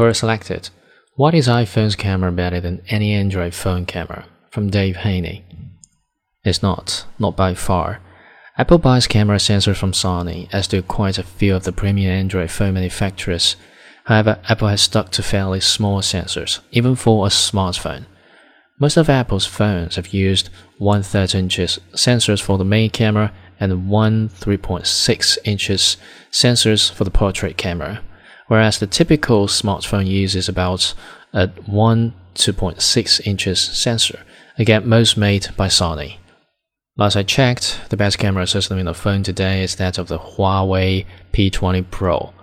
Query selected. What is iPhone's camera better than any Android phone camera? From Dave Haney. It's not, not by far. Apple buys camera sensors from Sony, as do quite a few of the premium Android phone manufacturers. However, Apple has stuck to fairly small sensors, even for a smartphone. Most of Apple's phones have used 1 3 inches sensors for the main camera and one 3.6 inches sensors for the portrait camera, whereas the typical smartphone uses about a 1 2.6 inches sensor, again most made by Sony. Last I checked, the best camera system in the phone today is that of the Huawei P20 Pro.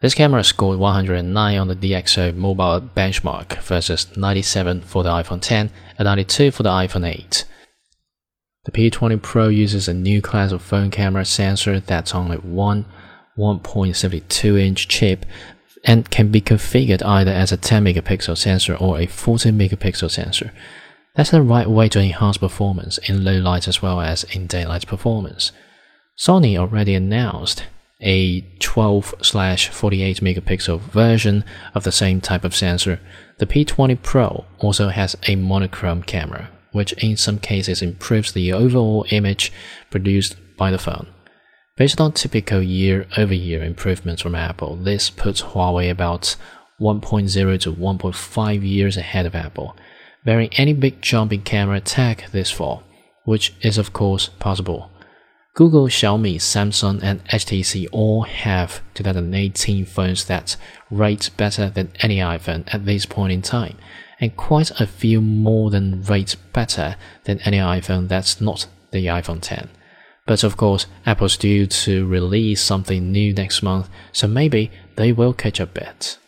This camera scored 109 on the DxO mobile benchmark versus 97 for the iPhone 10 and 92 for the iPhone 8. The P20 Pro uses a new class of phone camera sensor that's only one 1.72 inch chip and can be configured either as a 10 megapixel sensor or a 14 megapixel sensor. That's the right way to enhance performance in low light as well as in daylight performance. Sony already announced a 12 48 megapixel version of the same type of sensor, the P20 Pro also has a monochrome camera, which in some cases improves the overall image produced by the phone. Based on typical year over year improvements from Apple, this puts Huawei about 1.0 to 1.5 years ahead of Apple, bearing any big jump in camera tech this fall, which is of course possible. Google, Xiaomi, Samsung, and HTC all have 2018 phones that rate better than any iPhone at this point in time, and quite a few more than rate better than any iPhone that's not the iPhone 10. But of course, Apple's due to release something new next month, so maybe they will catch a bit.